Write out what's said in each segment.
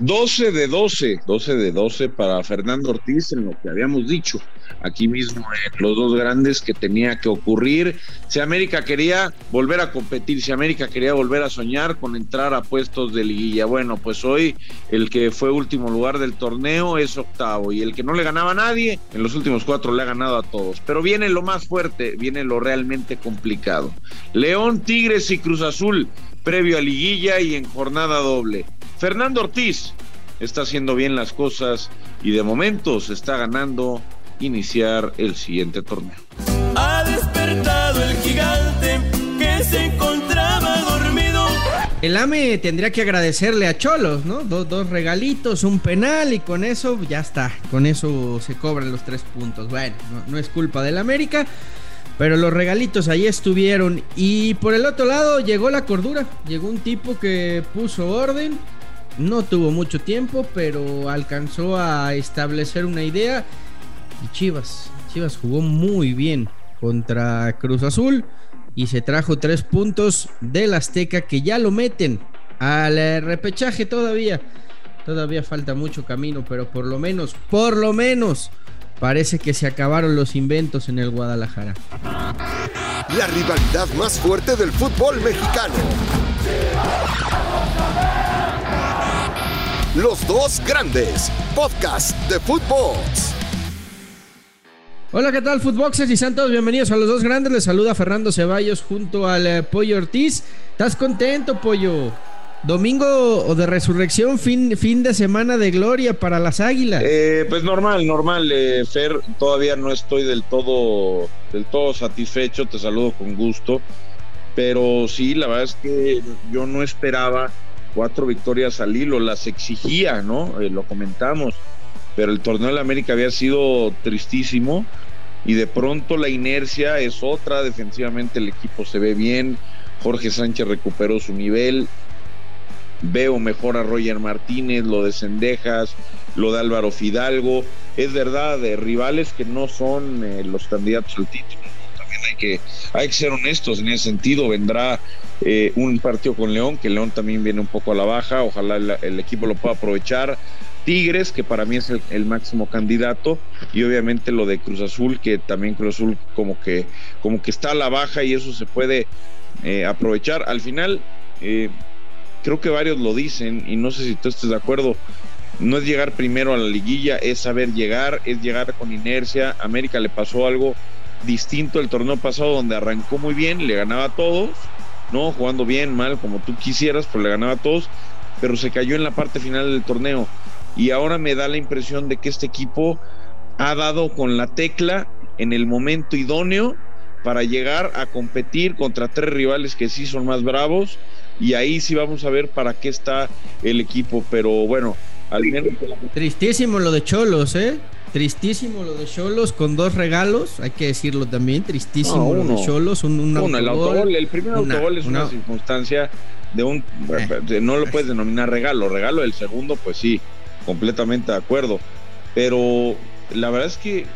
12 de 12, 12 de 12 para Fernando Ortiz en lo que habíamos dicho aquí mismo en los dos grandes que tenía que ocurrir. Si América quería volver a competir, si América quería volver a soñar con entrar a puestos de liguilla, bueno, pues hoy el que fue último lugar del torneo es octavo y el que no le ganaba a nadie, en los últimos cuatro le ha ganado a todos. Pero viene lo más fuerte, viene lo realmente complicado. León, Tigres y Cruz Azul previo a liguilla y en jornada doble. Fernando Ortiz está haciendo bien las cosas y de momento se está ganando iniciar el siguiente torneo. Ha despertado el gigante que se encontraba dormido. El AME tendría que agradecerle a Cholos, ¿no? Dos, regalitos, un penal y con eso ya está. Con eso se cobran los tres puntos. Bueno, no, no es culpa del América. Pero los regalitos ahí estuvieron. Y por el otro lado llegó la cordura. Llegó un tipo que puso orden no tuvo mucho tiempo, pero alcanzó a establecer una idea. Y Chivas, Chivas jugó muy bien contra Cruz Azul y se trajo tres puntos del Azteca que ya lo meten al repechaje todavía. Todavía falta mucho camino, pero por lo menos, por lo menos, parece que se acabaron los inventos en el Guadalajara. La rivalidad más fuerte del fútbol mexicano. Los dos grandes, podcast de fútbol. Hola, ¿qué tal, Footboxers y Santos? Bienvenidos a los dos grandes. Les saluda Fernando Ceballos junto al eh, Pollo Ortiz. ¿Estás contento, Pollo? Domingo de resurrección, fin, fin de semana de gloria para las águilas. Eh, pues normal, normal, eh, Fer. Todavía no estoy del todo, del todo satisfecho. Te saludo con gusto. Pero sí, la verdad es que yo no esperaba cuatro victorias al hilo, las exigía, ¿no? Eh, lo comentamos, pero el torneo de América había sido tristísimo y de pronto la inercia es otra, defensivamente el equipo se ve bien, Jorge Sánchez recuperó su nivel, veo mejor a Roger Martínez, lo de Cendejas, lo de Álvaro Fidalgo, es verdad, de rivales que no son eh, los candidatos al título, también hay que, hay que ser honestos en ese sentido, vendrá eh, un partido con León, que León también viene un poco a la baja, ojalá el, equipo lo pueda aprovechar. Tigres, que para mí es el, máximo candidato, y obviamente lo de Cruz Azul, que también Cruz Azul como que, como que está a la baja y eso se puede eh, aprovechar. Al final, eh, creo que varios lo dicen, y no sé si tú estés de acuerdo, no es llegar primero a la liguilla, es saber llegar, es llegar con inercia. América le pasó algo distinto el torneo pasado, donde arrancó muy bien, le ganaba a todos ¿no? Jugando bien, mal, como tú quisieras, pero le ganaba a todos, pero se cayó en la parte final del torneo. Y ahora me da la impresión de que este equipo ha dado con la tecla en el momento idóneo para llegar a competir contra tres rivales que sí son más bravos y ahí sí vamos a ver para qué está el equipo, pero bueno, al menos... Tristísimo lo de Cholos, ¿eh? Tristísimo lo de Cholos con dos regalos, hay que decirlo también. Tristísimo lo de Cholos. Un, el, autogol, el primer autogol es una, circunstancia de un. Eh. no lo puedes denominar regalo. Regalo el segundo, pues sí, completamente de acuerdo. Pero la verdad es que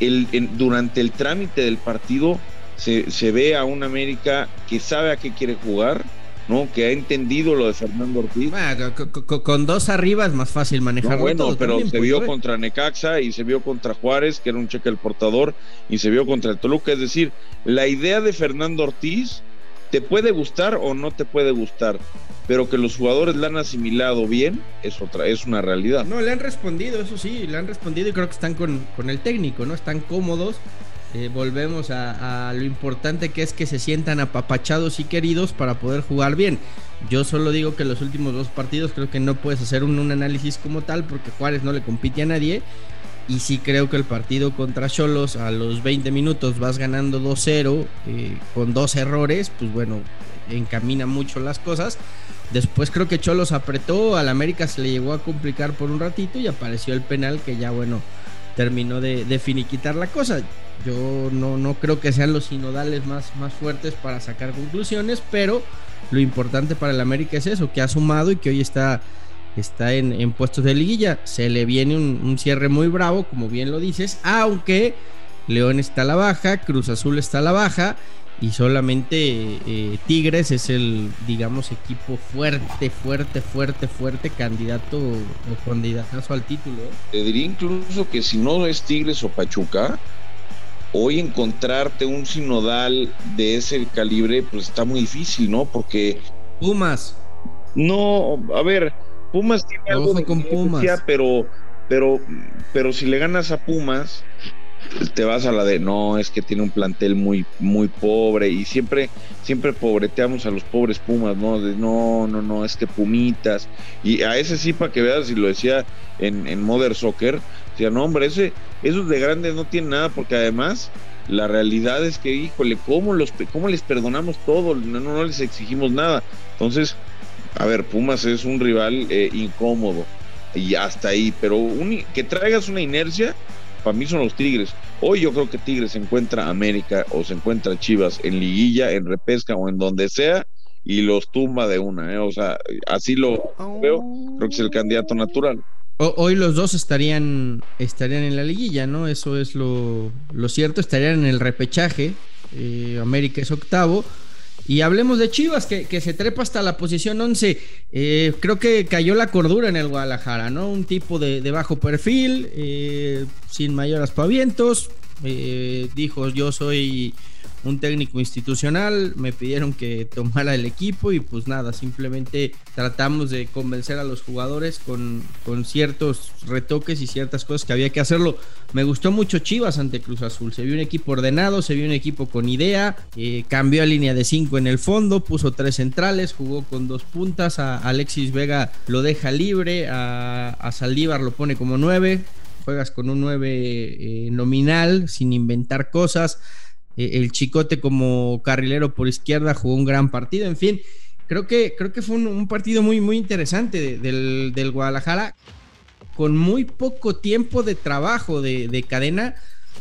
el, durante el trámite del partido se, se ve a un América que sabe a qué quiere jugar ¿no? Que ha entendido lo de Fernando Ortiz. con, dos arriba es más fácil manejar. bueno, pero se pues, vio contra Necaxa y se vio contra Juárez, que era un cheque el portador, y se vio contra el Toluca. Es decir, la idea de Fernando Ortiz te puede gustar o no te puede gustar, pero que los jugadores la han asimilado bien es otra, es una realidad. No, le han respondido, eso sí, le han respondido y creo que están con, con el técnico, ¿no? Están cómodos eh, volvemos a, lo importante que es que se sientan apapachados y queridos para poder jugar bien. Yo solo digo que los últimos dos partidos creo que no puedes hacer un, análisis como tal porque Juárez no le compite a nadie. Y sí creo que el partido contra Cholos a los 20 minutos vas ganando 2-0 eh, con dos errores, pues bueno, encamina mucho las cosas. Después creo que Cholos apretó, al América se le llegó a complicar por un ratito y apareció el penal que ya bueno terminó de, de finiquitar la cosa. Yo no, no creo que sean los sinodales más, más fuertes para sacar conclusiones, pero lo importante para el América es eso, que ha sumado y que hoy está, está en, puestos de liguilla. Se le viene un, cierre muy bravo, como bien lo dices, aunque León está a la baja, Cruz Azul está a la baja y solamente eh, Tigres es el, digamos, equipo fuerte, fuerte, fuerte, fuerte candidato o candidatazo al título. Te diría incluso que si no es Tigres o Pachuca, hoy encontrarte un sinodal de ese calibre, pues está muy difícil, ¿no? Porque... Pumas. No, a ver, Pumas tiene algo de con Pumas. pero, pero, pero si le ganas a Pumas, te vas a la de no, es que tiene un plantel muy, muy pobre y siempre, siempre pobreteamos a los pobres Pumas, ¿no? De no, no, no, es que Pumitas. Y a ese sí, para que veas, y lo decía en, en Modern Soccer, decía, no, hombre, ese, esos de grandes no tienen nada, porque además la realidad es que, híjole, ¿cómo, los, cómo les perdonamos todo? No, no, les exigimos nada. Entonces, a ver, Pumas es un rival eh, incómodo y hasta ahí, pero que traigas una inercia para mí son los Tigres. Hoy yo creo que Tigres se encuentra América o se encuentra Chivas en liguilla, en repesca o en donde sea y los tumba de una, ¿eh? o sea, así lo veo, creo que es el candidato natural. Hoy los dos estarían, estarían en la liguilla, ¿no? Eso es lo, lo cierto, estarían en el repechaje. Eh, América es octavo. Y hablemos de Chivas, que, se trepa hasta la posición 11. Eh, creo que cayó la cordura en el Guadalajara, ¿no? Un tipo de, bajo perfil, eh, sin mayores aspavientos. Eh, dijo, yo soy un técnico institucional, me pidieron que tomara el equipo y pues nada, simplemente tratamos de convencer a los jugadores con, con, ciertos retoques y ciertas cosas que había que hacerlo. Me gustó mucho Chivas ante Cruz Azul, se vio un equipo ordenado, se vio un equipo con idea, eh, cambió a línea de 5 en el fondo, puso tres centrales, jugó con dos puntas, a Alexis Vega lo deja libre, a, a Saldívar lo pone como 9, juegas con un 9 eh, nominal, sin inventar cosas el Chicote como carrilero por izquierda jugó un gran partido, en fin, creo que, creo que fue un, partido muy, muy interesante del, Guadalajara, con muy poco tiempo de trabajo de, cadena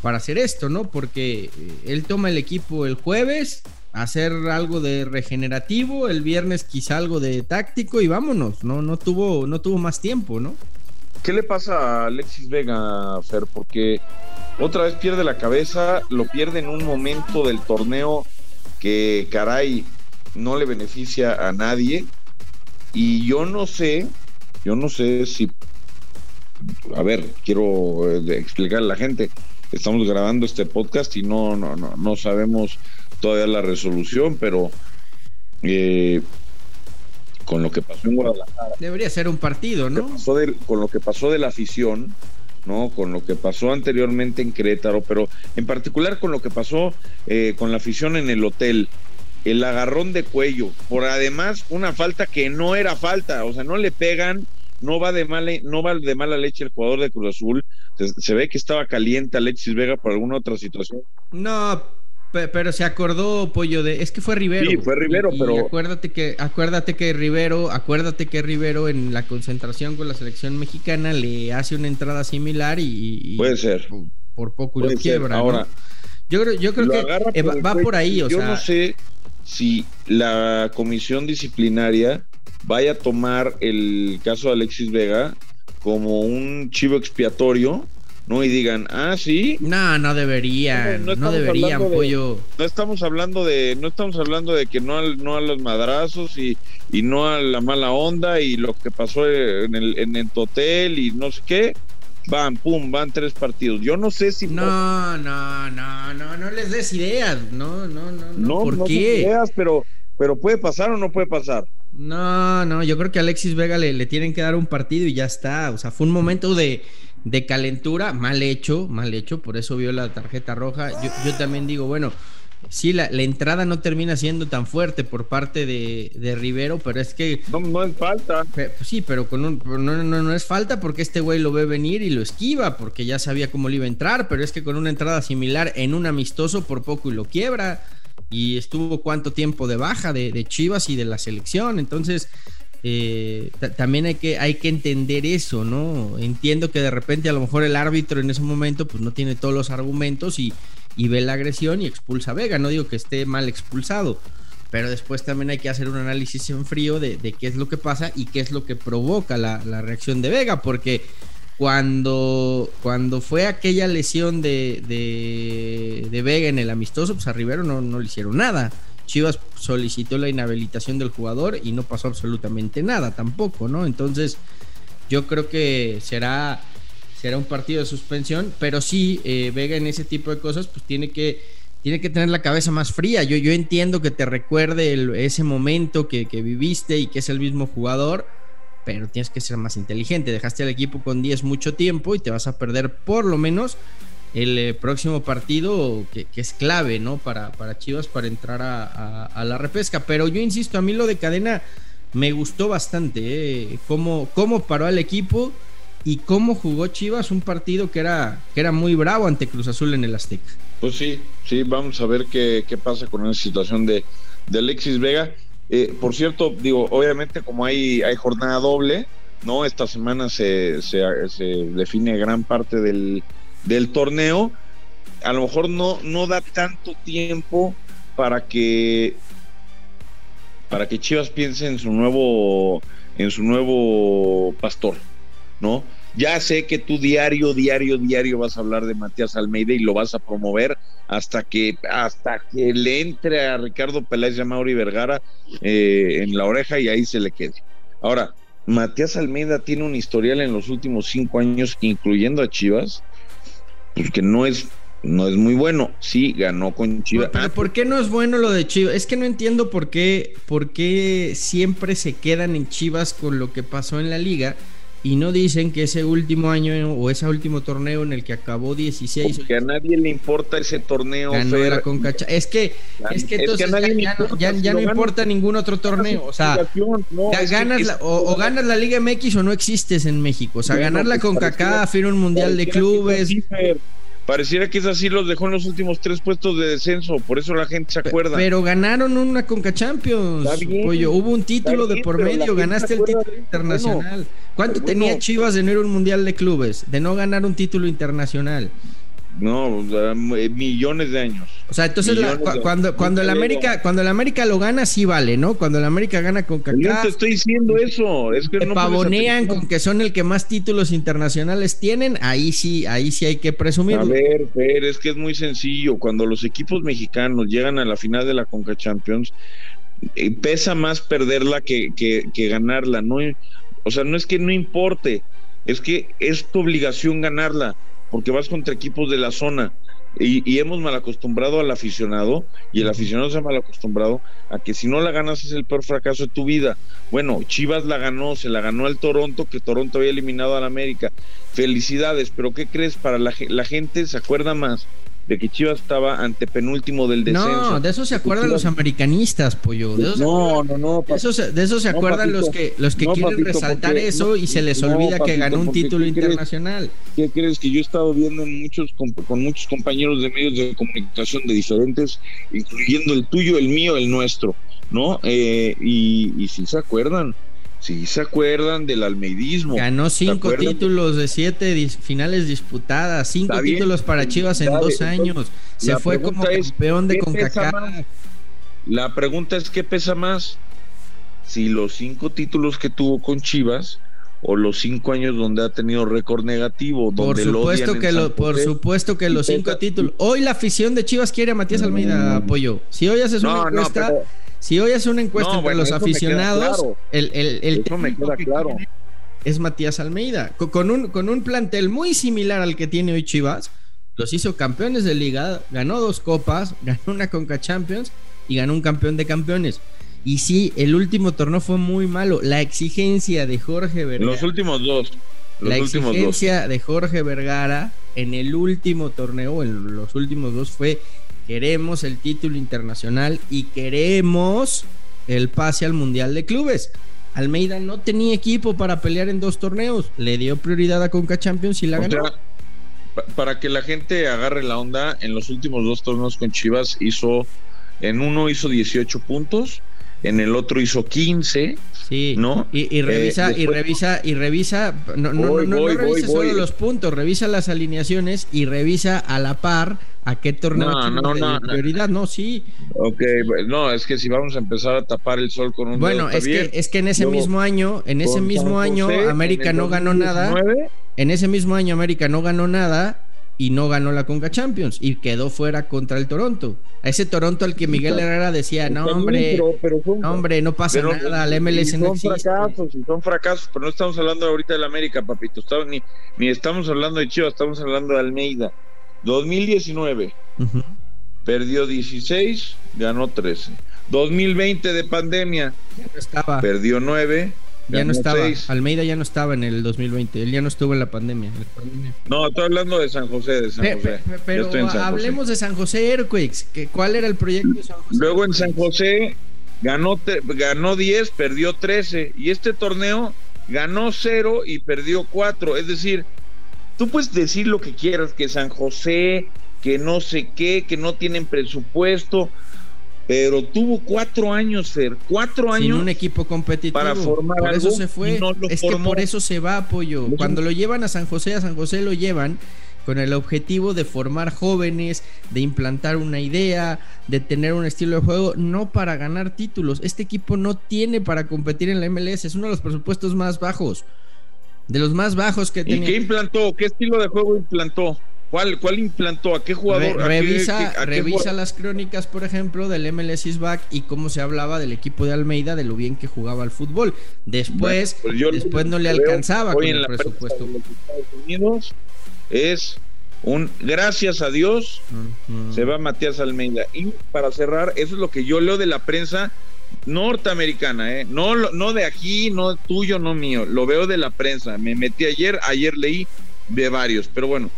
para hacer esto, ¿no? Porque eh, él toma el equipo el jueves, hacer algo de regenerativo, el viernes quizá algo de táctico y vámonos, no, no tuvo, no tuvo más tiempo, ¿no? ¿Qué le pasa a Alexis Vega, Fer? Porque otra vez pierde la cabeza, lo pierde en un momento del torneo que, caray, no le beneficia a nadie. Y yo no sé, yo no sé si, a ver, quiero eh, explicarle a la gente, estamos grabando este podcast y no, no, no, no sabemos todavía la resolución, pero eh, con lo que pasó en Guadalajara. Debería ser un partido, ¿no? con lo que pasó de la afición, ¿no? Con lo que pasó anteriormente en Querétaro, pero en particular con lo que pasó eh, con la afición en el hotel, el agarrón de cuello, por además una falta que no era falta, o sea, no le pegan, no va de mala, no va de mala leche el jugador de Cruz Azul, se, se ve que estaba caliente Alexis Vega por alguna otra situación. No, pero se acordó, Pollo, de. Es que fue Rivero. Sí, fue Rivero, pero. acuérdate que, acuérdate que Rivero, acuérdate que Rivero en la concentración con la selección mexicana le hace una entrada similar y. Puede ser. Por, poco lo quiebra. Ahora. Yo creo, yo creo que va, por ahí, o yo no sé si la comisión disciplinaria vaya a tomar el caso de Alexis Vega como un chivo expiatorio no y digan, ah, sí. No, no deberían, no, deberían, pollo. no estamos hablando de, no estamos hablando de que no, no a los madrazos y, y no a la mala onda y lo que pasó en el, en el hotel y no sé qué. Van, pum, van tres partidos. Yo no sé si. No, no, no, no, no les des ideas. No, no, no, no. ¿Por no qué? ideas, pero, pero puede pasar o no puede pasar. No, no, yo creo que a Alexis Vega le, le tienen que dar un partido y ya está. O sea, fue un momento de de calentura, mal hecho, mal hecho, por eso vio la tarjeta roja. Yo, también digo, bueno, sí, la, entrada no termina siendo tan fuerte por parte de, de Rivero, pero es que... No, no es falta. Pues sí, pero con un, no, no, no es falta porque este güey lo ve venir y lo esquiva, porque ya sabía cómo le iba a entrar, pero es que con una entrada similar en un amistoso por poco y lo quiebra. Y estuvo cuánto tiempo de baja de, de Chivas y de la selección, entonces eh, también hay que, hay que entender eso, ¿no? Entiendo que de repente a lo mejor el árbitro en ese momento pues no tiene todos los argumentos y, ve la agresión y expulsa a Vega, no digo que esté mal expulsado, pero después también hay que hacer un análisis en frío de, qué es lo que pasa y qué es lo que provoca la, reacción de Vega, porque cuando, cuando fue aquella lesión de, de, de Vega en el amistoso, pues a Rivero no, no le hicieron nada. Chivas solicitó la inhabilitación del jugador y no pasó absolutamente nada tampoco, ¿no? Entonces, yo creo que será, será un partido de suspensión, pero sí, eh, Vega en ese tipo de cosas, pues tiene que, tiene que tener la cabeza más fría. Yo, yo entiendo que te recuerde ese momento que, que viviste y que es el mismo jugador, pero tienes que ser más inteligente. Dejaste al equipo con 10 mucho tiempo y te vas a perder por lo menos el eh, próximo partido que, es clave, ¿no? Para, para Chivas para entrar a, la repesca. Pero yo insisto, a mí lo de cadena me gustó bastante, ¿eh? Cómo, cómo paró al equipo y cómo jugó Chivas un partido que era, que era muy bravo ante Cruz Azul en el Azteca. Pues sí, sí, vamos a ver qué, qué pasa con esa situación de, de Alexis Vega. Eh, por cierto, digo, obviamente como hay, hay jornada doble, ¿no? Esta semana se, se, se define gran parte del, del torneo, a lo mejor no, no da tanto tiempo para que para que Chivas piense en su nuevo en su nuevo pastor, ¿no? Ya sé que tú diario, diario, diario vas a hablar de Matías Almeida y lo vas a promover hasta que hasta que le entre a Ricardo Peláez y a Mauri Vergara eh, en la oreja y ahí se le quede. Ahora, Matías Almeida tiene un historial en los últimos cinco años, incluyendo a Chivas, pues que no es no es muy bueno. Sí, ganó con Chivas. Pero ¿por qué no es bueno lo de Chivas? Es que no entiendo por qué, por qué siempre se quedan en Chivas con lo que pasó en la liga y no dicen que ese último año o ese último torneo en el que acabó 16 porque a nadie le importa ese torneo ganó la Concacha. es que es que entonces es que ya, ya, ya, ya no importa ningún otro torneo o sea no, ganas la, o, o, ganas la Liga MX o no existes en México o sea ganar la pues CONCACAF ir un mundial de clubes Pareciera que es así, los dejó en los últimos tres puestos de descenso, por eso la gente se acuerda. Pero ganaron una Conca Champions, pollo. Hubo un título bien, de por medio, ganaste el título internacional. Bueno, ¿Cuánto bueno, tenía Chivas de no ir a un mundial de clubes? De no ganar un título internacional. No, millones de años. O sea, entonces la, cu cuando, cuando el América, cuando el América lo gana, sí vale, ¿no? Cuando el América gana con Kaká. Yo te estoy diciendo eso. Es que te no pavonean con que son el que más títulos internacionales tienen, ahí sí, ahí sí hay que presumirlo. A ver, pero es que es muy sencillo. Cuando los equipos mexicanos llegan a la final de la Conca Champions, eh, pesa más perderla que, que, que ganarla. No, o sea, no es que no importe, es que es tu obligación ganarla porque vas contra equipos de la zona. Y, y, hemos mal acostumbrado al aficionado, y el aficionado se ha mal acostumbrado a que si no la ganas es el peor fracaso de tu vida. Bueno, Chivas la ganó, se la ganó al Toronto, que Toronto había eliminado al América. Felicidades, pero ¿qué crees? Para la, la gente se acuerda más de que Chivas estaba ante penúltimo del descenso. No, de eso se acuerdan Chivas... los americanistas, pollo. De no, no, no, de eso se, de eso se no, acuerdan papito, los que los que no, quieren papito, resaltar porque, eso y se les olvida papito, que ganó un título ¿qué internacional. Crees, ¿Qué crees que yo he estado viendo en muchos con, con, muchos compañeros de medios de comunicación de diferentes, incluyendo el tuyo, el mío, el nuestro, ¿no? Eh, y, y si se acuerdan, Sí, se acuerdan del almeidismo. Ganó cinco títulos de siete dis finales disputadas, cinco títulos para Chivas en dos años. Se fue como es, campeón de CONCACAF. La pregunta es: ¿qué pesa más? Si los cinco títulos que tuvo con Chivas o los cinco años donde ha tenido récord negativo. Por supuesto que lo, por supuesto que los cinco títulos. Hoy la afición de Chivas quiere a Matías Almeida mm. apoyo. Si hoy haces una no, encuesta. No, pero si hoy hace una encuesta no, entre bueno, los aficionados, claro. el, el, el me queda claro. es Matías Almeida. Con un, con un plantel muy similar al que tiene hoy Chivas, los hizo campeones de liga, ganó dos copas, ganó una Conca Champions y ganó un campeón de campeones. Y sí, el último torneo fue muy malo. La exigencia de Jorge Vergara. Los últimos dos. Los la últimos exigencia dos. de Jorge Vergara en el último torneo, en los últimos dos, fue queremos el título internacional y queremos el pase al Mundial de Clubes. Almeida no tenía equipo para pelear en dos torneos, le dio prioridad a Conca Champions y la o ganó. Sea, para que la gente agarre la onda, en los últimos dos torneos con Chivas hizo, en uno hizo 18 puntos, en el otro hizo 15. Sí, ¿no? Y, y revisa, eh, después... y revisa, y revisa, no, no, voy, no, no, voy, no revisa voy, solo los puntos, revisa las alineaciones y revisa a la par a qué torneo no, no, no, prioridad, no, sí. Ok, no, es que si vamos a empezar a tapar el sol con un Bueno, es que es que en ese mismo año, en ese mismo año América no ganó 2019, nada. En ese mismo año América no ganó nada y no ganó la Conca Champions y quedó fuera contra el Toronto. A ese Toronto al que Miguel Herrera decía, no hombre, no, hombre, no pasa nada, al MLS son no existe. fracasos, son fracasos, pero no estamos hablando ahorita del América, papito, estamos, ni, ni estamos hablando de Chivas, estamos hablando de Almeida. 2019, perdió 16, ganó 13. 2020 de pandemia, ya no estaba. perdió 9, ya no estaba. Almeida ya no estaba en el 2020. Él ya no estuvo en la pandemia. No, estoy hablando de San José. De San José. pero hablemos de San José Airquakes. Que, ¿Cuál era el proyecto de San José? Luego en San José ganó, ganó 10, perdió 13. Y este torneo ganó 0 y perdió 4. Es decir, tú puedes decir lo que quieras, que San José, que no sé qué, que no tienen presupuesto pero tuvo cuatro años, Fer, cuatro años. Sin un equipo competitivo. Para formar por eso se fue. es que por eso se va, apoyo. Cuando lo llevan a San José, a San José lo llevan con el objetivo de formar jóvenes, de implantar una idea, de tener un estilo de juego, no para ganar títulos. Este equipo no tiene para competir en la MLS, es uno de los presupuestos más bajos. De los más bajos que tiene. ¿Y qué implantó? ¿Qué estilo de juego implantó? ¿Cuál, ¿Cuál implantó? ¿A qué jugador? revisa revisa las crónicas, por ejemplo, del MLS is back y cómo se hablaba del equipo de Almeida, de lo bien que jugaba al fútbol. Después, pues después no le alcanzaba con el presupuesto. Estados Unidos es un gracias a Dios se va Matías Almeida. Y para cerrar, eso es lo que yo leo de la prensa norteamericana, ¿eh? no, no de aquí, no tuyo, no mío, lo veo de la prensa. Me metí ayer, ayer leí de varios, pero bueno,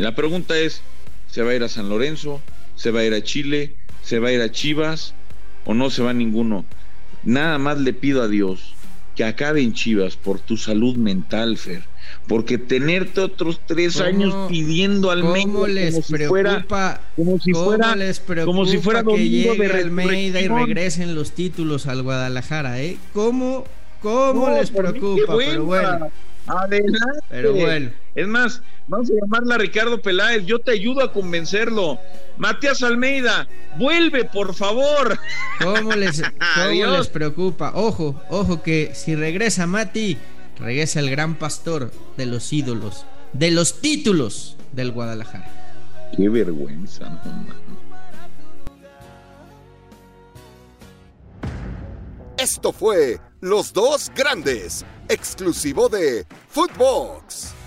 la pregunta es, ¿se va a ir a San Lorenzo? ¿Se va a ir a Chile? ¿Se va a ir a Chivas? ¿O no se va a ninguno? Nada más le pido a Dios que acabe en Chivas por tu salud mental, Fer. Porque tenerte otros tres años pidiendo al ¿cómo les como si fuera, como si fuera, les como si fuera que llegue de Almeida y regresen los títulos al Guadalajara, ¿eh? ¿Cómo, cómo les preocupa? Pero bueno. Adelante. Pero bueno. Es más, vamos a llamarla a Ricardo Peláez, yo te ayudo a convencerlo. Matías Almeida, vuelve, por favor. ¿Cómo les, cómo les preocupa? Ojo, ojo que si regresa Mati, regresa el gran pastor de los ídolos, de los títulos del Guadalajara. Qué vergüenza, no, Esto fue Los Dos Grandes, exclusivo de Footbox.